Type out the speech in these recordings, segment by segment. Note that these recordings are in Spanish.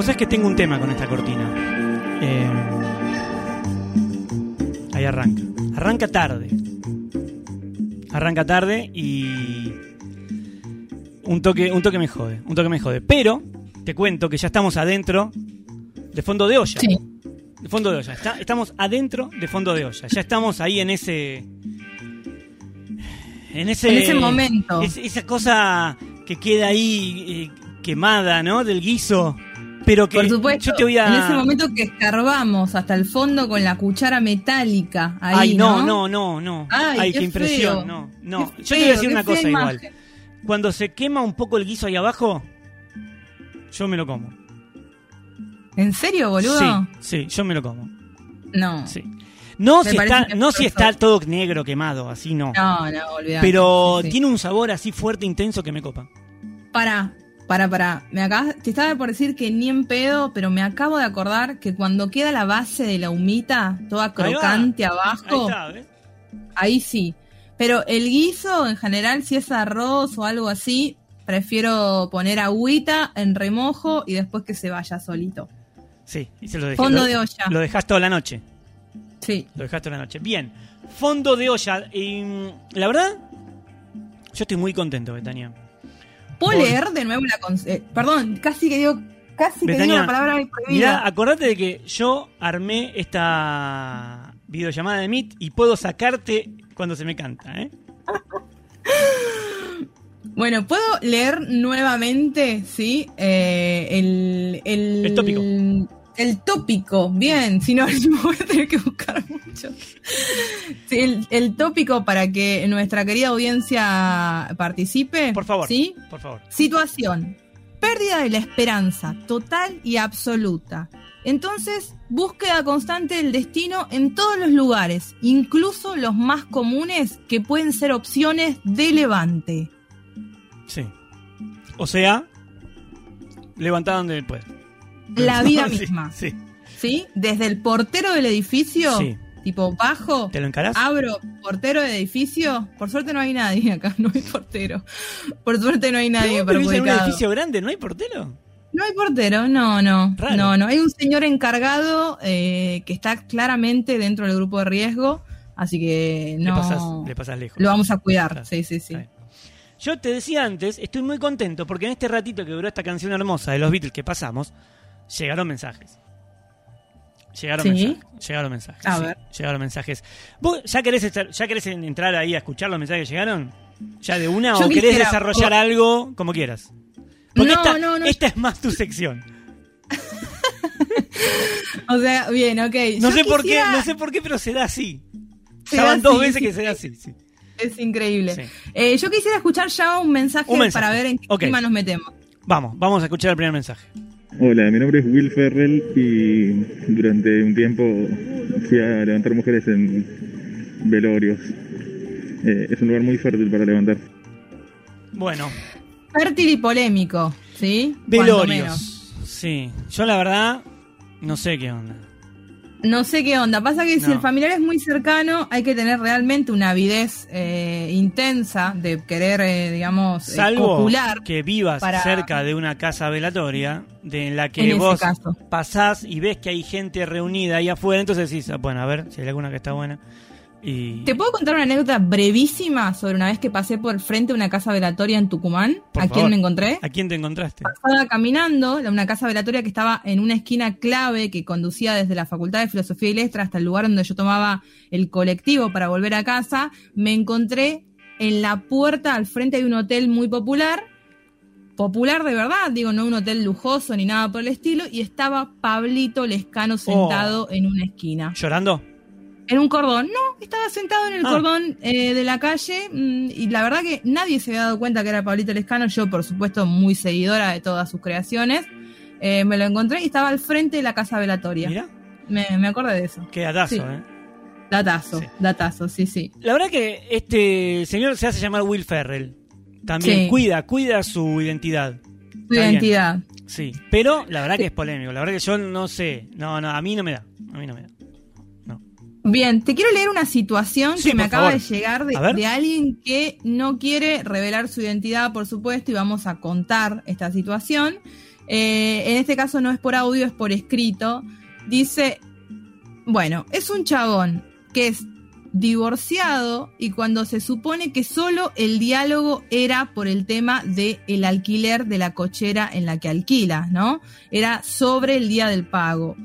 Vos sabés que tengo un tema con esta cortina. Eh, ahí arranca. Arranca tarde. Arranca tarde y. Un toque, un toque me jode. Un toque me jode. Pero te cuento que ya estamos adentro de fondo de olla. Sí. De fondo de olla. Está- estamos adentro de fondo de olla. Ya estamos ahí en ese. En ese. En ese momento. es- esa cosa que queda ahí eh, quemada, ¿no? Del guiso. Pero que Por supuesto, yo te voy a. en ese momento que escarbamos hasta el fondo con la cuchara metálica. Ahí, Ay, no, ¿no? no, no, no. Ay, qué, qué impresión. feo. No, no. Qué Yo te voy a decir una cosa igual. Cuando se quema un poco el guiso ahí abajo, yo me lo como. ¿En serio, boludo? Sí, sí, yo me lo como. No. Sí. No Me si está, no si está todo negro quemado, así no. No, no, olvidate. Pero Sí, sí. tiene un sabor así fuerte, intenso que me copa. Para, para, para. Me acabas, te estaba por decir que ni en pedo, pero me acabo de acordar que cuando queda la base de la humita, toda crocante Ahí abajo, está, ¿ves? ahí sí. Pero el guiso, en general, si es arroz o algo así, prefiero poner agüita en remojo y después que se vaya solito. Sí, y se lo dejé. Fondo lo, de olla. Lo dejas toda la noche. Sí. Lo dejaste toda la noche. Bien. Fondo de olla. Y, mm, la verdad, yo estoy muy contento, Betania. ¿Puedo Por- leer de nuevo la... eh, perdón, casi que digo... Casi que digo la palabra Mirá, prohibida. acordate de que yo armé esta videollamada de Meet y puedo sacarte cuando se me canta, ¿eh? Bueno, ¿puedo leer nuevamente, sí? Eh, el, el, El tópico. El tópico, bien, si no, voy a tener que buscar mucho. Sí, el, el tópico para que nuestra querida audiencia participe. Por favor. ¿Sí? Por favor. Situación. Pérdida de la esperanza, total y absoluta. Entonces, búsqueda constante del destino en todos los lugares, incluso los más comunes que pueden ser opciones de levante. Sí. O sea, levantá donde puedas. La vida Sí, misma. Sí. ¿Sí? Desde el portero del edificio, Sí. tipo bajo, ¿Te lo encarás? abro portero del edificio. Por suerte no hay nadie acá, no hay portero. Por suerte no hay nadie ¿Pero en un edificio grande? ¿No hay portero? No hay portero, no, no. Raro. No, no. Hay un señor encargado eh, que está claramente dentro del grupo de riesgo, así que Le, no. pasás, le pasás lejos. Lo vamos a cuidar. Sí, sí, sí. Yo te decía antes, estoy muy contento porque en este ratito que duró esta canción hermosa de los Beatles que pasamos, llegaron mensajes. Llegaron ¿Sí? mensajes. Llegaron mensajes. A sí, ver. Llegaron mensajes. ¿Vos ya querés, estar- ya querés en- entrar ahí a escuchar los mensajes que llegaron? ¿Ya de una? Yo ¿O querés quisiera- desarrollar algo como quieras? Porque No, esta, no, no. esta es más tu sección. O sea, bien, ok. No Yo sé por qué, no sé por qué, pero se da así. Van dos veces sí, que se da sí. así. sí. Es increíble. Sí. Eh, yo quisiera escuchar ya un mensaje, Un mensaje. para ver en qué Ok. clima nos metemos. Vamos, vamos a escuchar el primer mensaje. Hola, mi nombre es Will Ferrell y durante un tiempo fui a levantar mujeres en velorios. Eh, es un lugar muy fértil para levantar. Bueno, Fértil y polémico, ¿sí? Velorios. Sí, yo la verdad no sé qué onda. No sé qué onda. Pasa que si el familiar es muy cercano, hay que tener realmente una avidez eh, intensa de querer, eh, digamos, eh, Salvo copular. que vivas para- cerca de una casa velatoria de en la que vos pasás y ves que hay gente reunida ahí afuera, entonces decís, ah, bueno, a ver si hay alguna que está buena. Y ¿Te puedo contar una anécdota brevísima sobre una vez que pasé por frente de una casa velatoria en Tucumán? Por ¿A favor. quién me encontré? ¿A quién te encontraste? Estaba caminando, a una casa velatoria que estaba en una esquina clave que conducía desde la Facultad de Filosofía y Letras hasta el lugar donde yo tomaba el colectivo para volver a casa. Me encontré en la puerta al frente de un hotel muy popular, popular de verdad, digo, no un hotel lujoso ni nada por el estilo, y estaba Pablito Lescano sentado en una esquina. ¿Llorando? En un cordón, no, estaba sentado en el Ah. cordón eh, de la calle mm, y la verdad que nadie se había dado cuenta que era Pablito Lescano, yo por supuesto muy seguidora de todas sus creaciones, eh, me lo encontré y estaba al frente de la casa velatoria. Mira, Me, me acordé de eso. qué datazo, Sí. ¿eh? Datazo, Sí. datazo, sí, sí. La verdad que este señor se hace llamar Will Ferrell. También Sí. cuida, cuida su identidad. Está bien. identidad. Sí, pero la verdad que es polémico. La verdad que yo no sé. No, no, a mí no me da. A mí no me da. Bien, te quiero leer una situación Sí, que me acaba favor. de llegar de, alguien que no quiere revelar su identidad, por supuesto, y vamos a contar esta situación. eh, en este caso no es por audio, es por escrito. Dice, bueno, es un chabón que es divorciado y cuando se supone que solo el diálogo era por el tema de el alquiler de la cochera en la que alquila, ¿no? Era sobre el día del pago.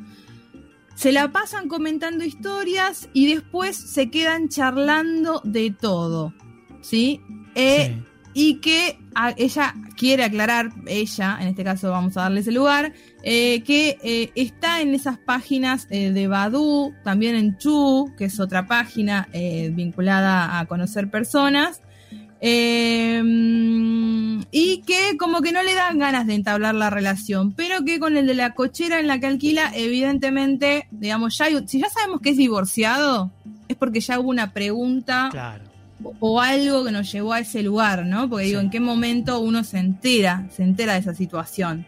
Se la pasan comentando historias y después se quedan charlando de todo, ¿sí? Eh, Sí. Y que a- ella quiere aclarar, ella, en este caso vamos a darle ese lugar, eh, que eh, está en esas páginas eh, de Badu, también en Chu, que es otra página vinculada a conocer personas, eh, y que como que no le dan ganas de entablar la relación, pero que con el de la cochera en la que alquila, evidentemente, digamos, ya hay- si ya sabemos que es divorciado, es porque ya hubo una pregunta Claro. o, o algo que nos llevó a ese lugar, ¿no? Porque digo. ¿en qué momento uno se entera, se entera de esa situación?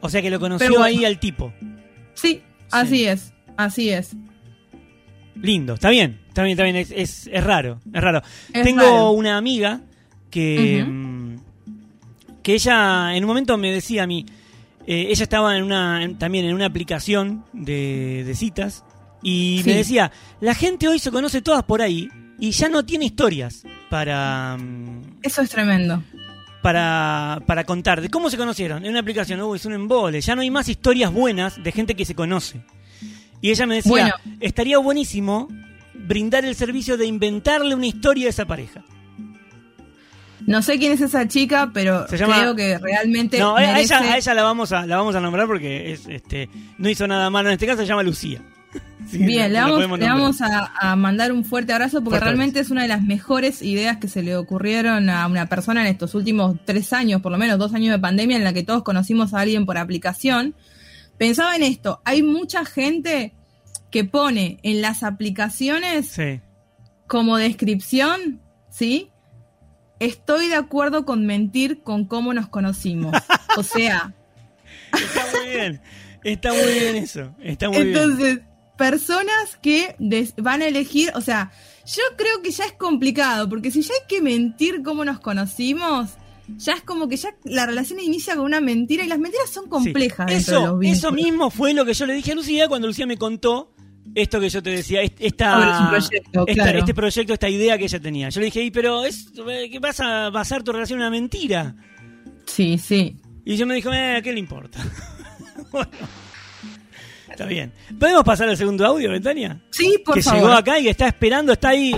O sea que lo conoció bueno. ahí al tipo. Sí, así es, así es. Lindo, está bien, está bien, es, es, es raro, es raro. Es Tengo raro. una amiga que, mm, que ella en un momento me decía a mí, eh, ella estaba en una, en- también en una aplicación de, de citas y Sí. me decía, la gente hoy se conoce todas por ahí y ya no tiene historias para, mm, Eso es tremendo. para, para contar. ¿De cómo se conocieron? En una aplicación, uy, es un embole. Ya no hay más historias buenas de gente que se conoce. Y ella me decía, Bueno. estaría buenísimo brindar el servicio de inventarle una historia a esa pareja. No sé quién es esa chica, pero Se llama- creo que realmente No, a ella, a ella la vamos a, la vamos a nombrar porque es, este, no hizo nada malo. En este caso se llama Lucía. Bien, le vamos, le a, a mandar un fuerte abrazo porque Fuerte realmente es una de las mejores ideas que se le ocurrieron a una persona en estos últimos tres años, por lo menos dos años de pandemia, en la que todos conocimos a alguien por aplicación. Pensaba en esto, hay mucha gente que pone en las aplicaciones Sí. como descripción, ¿sí? Estoy de acuerdo con mentir con cómo nos conocimos. O sea, Está muy bien. Está muy bien eso. Está muy bien. Entonces, personas que van a elegir, o sea, yo creo que ya es complicado, porque si ya hay que mentir cómo nos conocimos, ya es como que ya la relación inicia con una mentira y las mentiras son complejas Sí. dentro de Eso, los eso mismo fue lo que yo le dije a Lucía cuando Lucía me contó esto que yo te decía, esta, su proyecto, esta- claro. este proyecto, esta idea que ella tenía. Yo le dije, "Y, pero es, ¿qué vas a basar tu relación en una mentira? Sí, sí. Y yo me dijo, eh, ¿qué le importa? bueno, está bien. ¿Podemos pasar al segundo audio, Betania? Sí, por que favor. llegó acá y que está esperando, está ahí,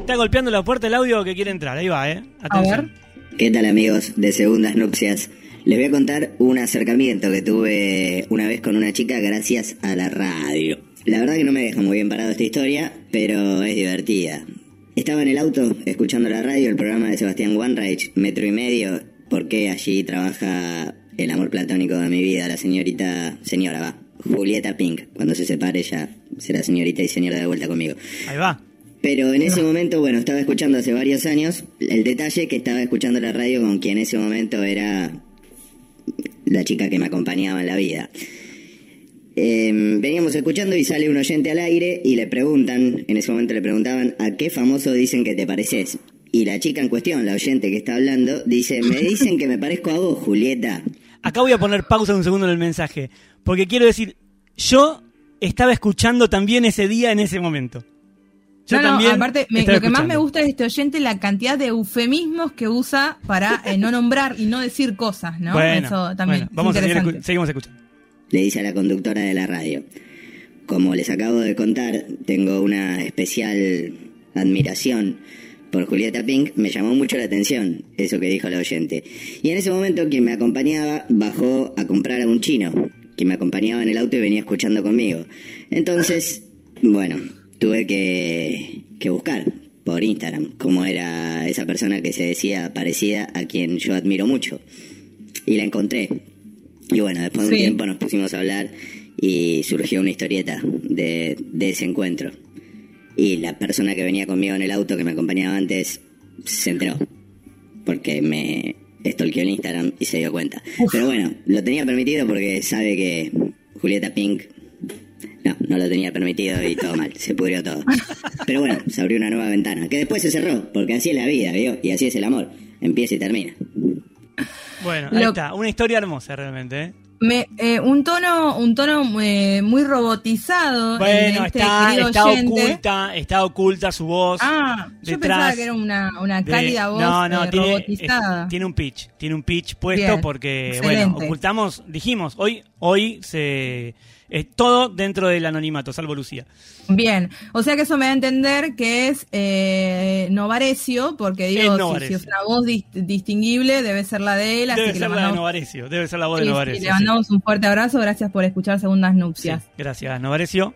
está golpeando la puerta del audio que quiere entrar. Ahí va, ¿eh? A ver. ¿Qué tal amigos de Segundas Nupcias? Les voy a contar un acercamiento que tuve una vez con una chica gracias a la radio. La verdad que no me deja muy bien parado esta historia, pero es divertida. Estaba en el auto escuchando la radio, el programa de Sebastián Wanreich, Metro y Medio, porque allí trabaja el amor platónico de mi vida, la señorita, señora va, Julieta Pink. Cuando se separe ya será señorita y señora de vuelta conmigo. Ahí va. Pero en ese momento, bueno, estaba escuchando hace varios años el detalle que estaba escuchando la radio con quien en ese momento era la chica que me acompañaba en la vida. Eh, veníamos escuchando y sale un oyente al aire y le preguntan, en ese momento le preguntaban, ¿a qué famoso dicen que te pareces? Y la chica en cuestión, la oyente que está hablando, dice, me dicen que me parezco a vos, Julieta. Acá voy a poner pausa un segundo en el mensaje, porque quiero decir, yo estaba escuchando también ese día en ese momento. Yo no, no, también aparte, me- estaba lo que más me gusta de este oyente es la cantidad de eufemismos que usa para eh, no nombrar y no decir cosas, ¿no? Bueno, Eso también bueno, es vamos a seguir escu- seguimos escuchando. Le dice a la conductora de la radio. Como les acabo de contar, tengo una especial admiración por Julieta Pink. Me llamó mucho la atención eso que dijo la oyente. Y en ese momento quien me acompañaba bajó a comprar a un chino, quien me acompañaba en el auto y venía escuchando conmigo. Entonces, bueno, tuve que, que buscar por Instagram cómo era esa persona que se decía parecida a quien yo admiro mucho. Y la encontré. Y bueno, después de un Sí. tiempo nos pusimos a hablar y surgió una historieta de, de ese encuentro. Y la persona que venía conmigo en el auto que me acompañaba antes se enteró. Porque me stalkeó en Instagram y se dio cuenta. Pero bueno, lo tenía permitido porque sabe que Julieta Pink... No, no lo tenía permitido y todo mal, se pudrió todo. Pero bueno, se abrió una nueva ventana, que después se cerró, porque así es la vida, ¿vio? Y así es el amor, empieza y termina. Bueno, ahí Lo- está. Una historia hermosa realmente, ¿eh? Me, eh, un tono, un tono eh, muy robotizado. de Bueno, este está, está oculta, está oculta su voz. Ah, yo detrás pensaba que era una, una de- cálida voz no, no, eh, tiene, robotizada. es- tiene un pitch, tiene un pitch puesto Bien, porque, excelente. bueno, ocultamos, dijimos, hoy, hoy se, es todo dentro del anonimato, salvo Lucía. Bien, o sea que eso me da a entender que es eh, Novarecio, porque digo, Es si- Novarecio. si, es una voz dis- distinguible, debe ser la de él, así Debe que ser le la de mandamos, Novarecio, debe ser la voz de sí, Novarecio. le sí. mandamos un fuerte abrazo, gracias por escuchar Segundas Nupcias. gracias, Novarecio.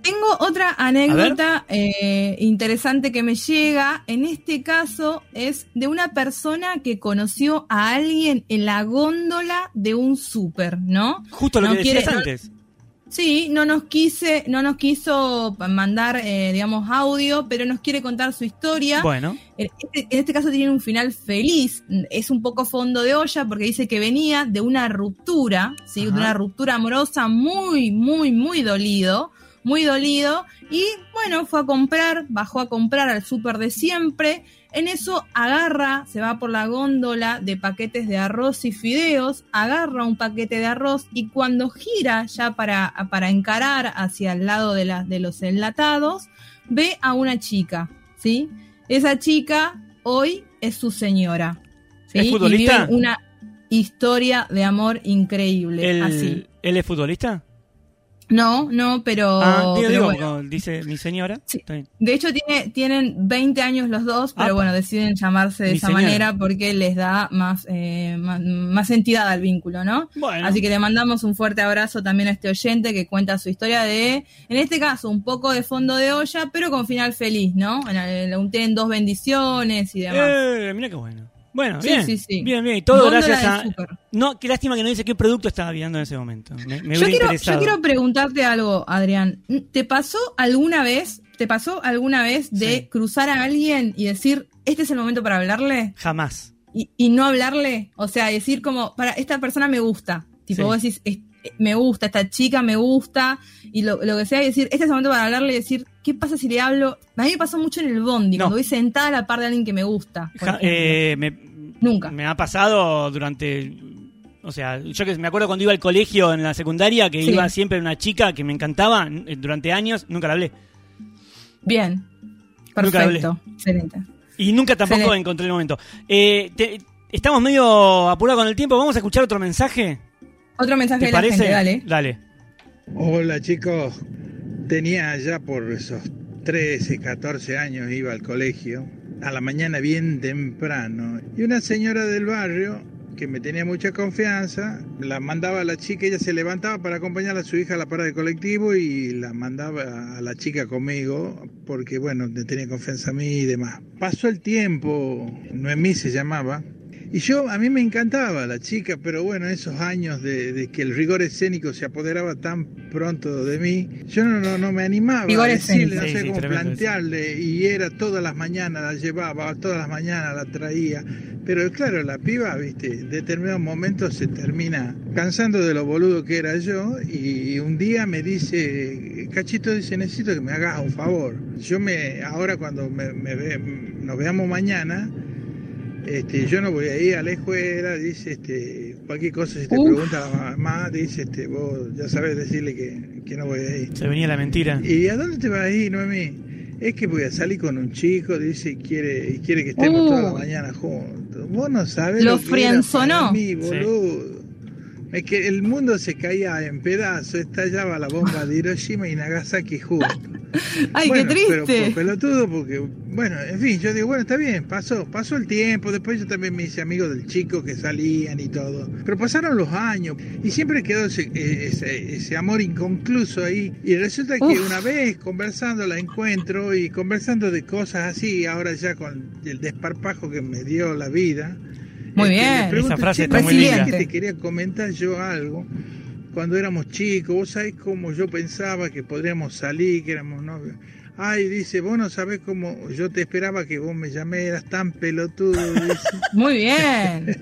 Tengo otra anécdota eh, interesante que me llega. En este caso es de una persona que conoció a alguien en la góndola de un súper, ¿no? Justo lo No que decías quiere- no- antes. Sí, no nos quise, no nos quiso mandar, eh, digamos, audio, pero nos quiere contar su historia. Bueno, En este, en este caso tiene un final feliz. Es un poco fondo de olla porque dice que venía de una ruptura, ¿sí? de una ruptura amorosa muy, muy, muy dolido. Muy dolido. Y bueno, fue a comprar, bajó a comprar al súper de siempre. En eso agarra, se va por la góndola de paquetes de arroz y fideos, agarra un paquete de arroz y cuando gira ya para, para encarar hacia el lado de, la, de los enlatados, ve a una chica, ¿sí? Esa chica hoy es su señora. ¿sí? ¿Es futbolista? Y una historia de amor increíble. ¿él, Así. ¿él es futbolista? No, no, pero, ah, digo, pero digo, bueno. dice mi señora. Sí. Está bien. De hecho, tiene, tienen 20 años los dos, pero bueno, deciden llamarse de esa señora. manera porque les da más, eh, más, más entidad al vínculo, ¿no? Bueno, Así que le mandamos un fuerte abrazo también a este oyente que cuenta su historia de, en este caso, un poco de fondo de olla, pero con final feliz, ¿no? En unten dos bendiciones y demás. eh, mira qué bueno. Bueno, Sí, bien, sí, sí. bien, bien. Y todo Góndola gracias a... No, qué lástima que no dice qué producto estaba viendo en ese momento. Me, me Yo quiero, interesado. yo quiero preguntarte algo, Adrián. ¿Te pasó alguna vez, te pasó alguna vez de cruzar a alguien y decir, este es el momento para hablarle? Jamás. y, y no hablarle, o sea, decir como, para esta persona me gusta, tipo vos decís, "Es- me gusta, esta chica me gusta, y lo, lo que sea, y decir, este es el momento para hablarle y decir, ¿qué pasa si le hablo? A mí me pasó mucho en el bondi, No. cuando voy sentada a la par de alguien que me gusta. Ja- eh, me, Nunca. Me ha pasado durante. O sea, yo que me acuerdo cuando iba al colegio en la secundaria que Sí. iba siempre una chica que me encantaba durante años, nunca la hablé. Bien. Nunca. Perfecto. Excelente. Y nunca tampoco Excelente. encontré el momento. Eh, te- estamos medio apurados con el tiempo. ¿Vamos a escuchar otro mensaje? Otro mensaje ¿Te de la parece? gente, dale. Dale. Hola chicos, tenía ya por esos 13, 14 años, iba al colegio, a la mañana bien temprano, y una señora del barrio que me tenía mucha confianza, la mandaba a la chica, ella se levantaba para acompañar a su hija a la parada de colectivo y la mandaba a la chica conmigo, porque bueno, tenía confianza a mí y demás. Pasó el tiempo, Noemí se llamaba, y yo, a mí me encantaba la chica, pero bueno, esos años de, de que el rigor escénico se apoderaba tan pronto de mí, yo no, no, no me animaba Rigor a decirle, escénico. no Sí, sé sí, cómo eso. plantearle, y era todas las mañanas, la llevaba, todas las mañanas la traía, pero claro, la piba, viste, en determinados momentos se termina cansando de lo boludo que era yo, y un día me dice, Cachito dice, necesito que me hagas un favor. Yo me, ahora cuando me, me ve- nos veamos mañana, este, yo no voy a ir a la escuela, dice, este, cualquier cosa, si te Uf. pregunta la mamá, dice, este, vos ya sabes decirle que, que no voy a ir. Se venía la mentira. ¿Y a dónde te vas a ir, Noemí? Es que voy a salir con un chico, dice, y quiere, y quiere que estemos Uh. toda la mañana juntos. Vos no sabés Lo lo, que era para mí, boludo. Es que el mundo se caía en pedazos, estallaba la bomba de Hiroshima y Nagasaki juntos. Ay, Bueno, qué Pero triste. por pelotudo, porque, bueno, en fin, yo digo, bueno, está bien, pasó, pasó el tiempo, después yo también me hice amigo del chico que salían y todo. Pero pasaron los años y siempre quedó ese, eh, ese, ese amor inconcluso ahí. Y resulta que Uf. una vez conversando la encuentro y conversando de cosas así, ahora ya con el desparpajo que me dio la vida. Muy este, bien. pregunto, Esa frase "Che, está muy linda. que te quería comentar yo algo cuando éramos chicos, vos sabés cómo yo pensaba que podríamos salir, que éramos novios. Ay, dice, vos no sabés cómo yo te esperaba que vos me llamé, eras tan pelotudo. dice. Muy bien.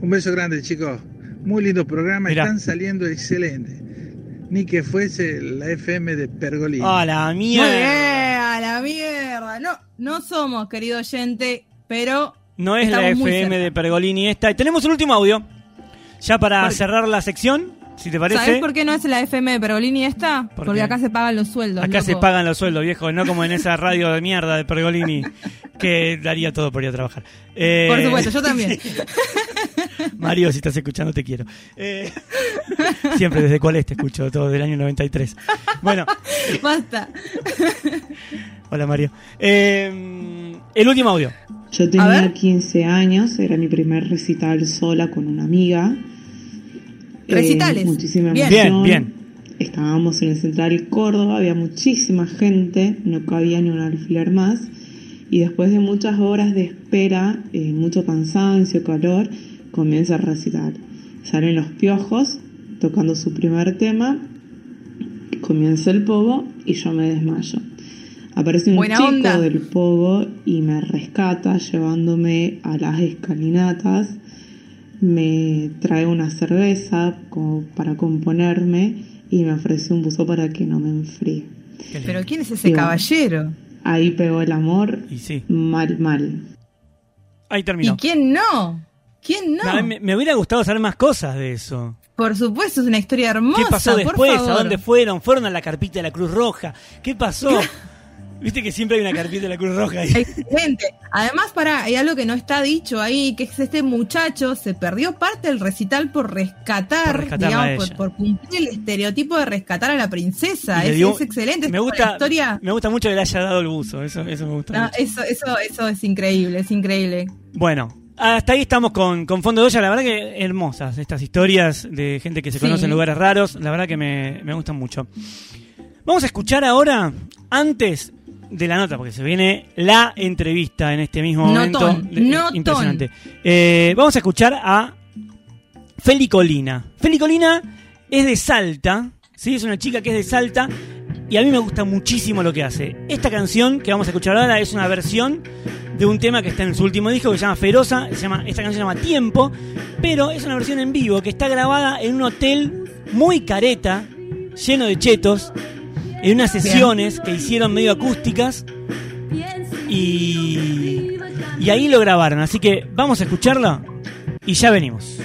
Un beso grande, chicos. Muy lindo programa, Mirá. están saliendo excelentes. Ni que fuese la FM de Pergolini. ¡Ah, la mierda! a la mierda. No, no somos, querido oyente, pero No es la Estamos FM de Pergolini esta. Y tenemos un último audio. Ya para cerrar la sección, si te parece. ¿Sabes por qué no es la FM de Pergolini esta? ¿Por Porque qué? acá se pagan los sueldos. Acá se pagan los sueldos, viejo, no como en esa radio de mierda de Pergolini que daría todo por ir a trabajar. Eh, Por supuesto, yo también. Mario, si estás escuchando, te quiero. Eh, siempre desde cuál es te escucho, todo del año 93. Bueno, Basta. hola Mario. Eh, el último audio. Yo A tenía ver. 15 años, era mi primer recital sola con una amiga. Eh, Recitales. muchísima Bien. emoción. Bien, bien. Estábamos en el Central Córdoba, había muchísima gente, no cabía ni un alfiler más. Y después de muchas horas de espera, eh, mucho cansancio, calor, comienza el recital. Salen los piojos tocando su primer tema, comienza el pogo y yo me desmayo. Aparece un Buena chico onda. del pogo y me rescata llevándome a las escalinatas, me trae una cerveza como para componerme y me ofrece un buzo para que no me enfríe. Pero ¿quién es ese Digo, caballero? Ahí pegó el amor Y sí, mal, mal. ahí ¿Y terminó. quién no? ¿Quién no? Me, me hubiera gustado saber más cosas de eso. Por supuesto, es una historia hermosa. ¿Qué pasó por después? ¿A dónde fueron? ¿Fueron a la carpita de la Cruz Roja? ¿Qué pasó? Viste que siempre hay una carpita de la Cruz Roja ahí. Excelente. Además, para, hay algo que no está dicho ahí, que es este muchacho se perdió parte del recital por rescatar, Por digamos, por, por cumplir el estereotipo de rescatar a la princesa. Es, dio- es excelente. Me gusta, historia. me gusta mucho que le haya dado el buzo. Eso, eso me gusta No, mucho. eso, eso, eso es increíble, es increíble. Bueno, hasta ahí estamos con, con Fondo de Olla. La verdad que hermosas estas historias de gente que se Sí. conoce en lugares raros. La verdad que me, me gustan mucho. Vamos a escuchar ahora, antes de la nota, porque se viene la entrevista en este mismo momento. Notón, De- notón. Impresionante. Eh, vamos a escuchar a Feli Colina. Feli Colina es de Salta, ¿sí? es una chica que es de Salta y a mí me gusta muchísimo lo que hace. Esta canción que vamos a escuchar ahora es una versión de un tema que está en su último disco que se llama Feroza, se llama, esta canción se llama Tiempo, pero es una versión en vivo que está grabada en un hotel muy careta, lleno de chetos, en unas sesiones que hicieron medio acústicas y, y ahí lo grabaron. Así que vamos a escucharla y ya venimos.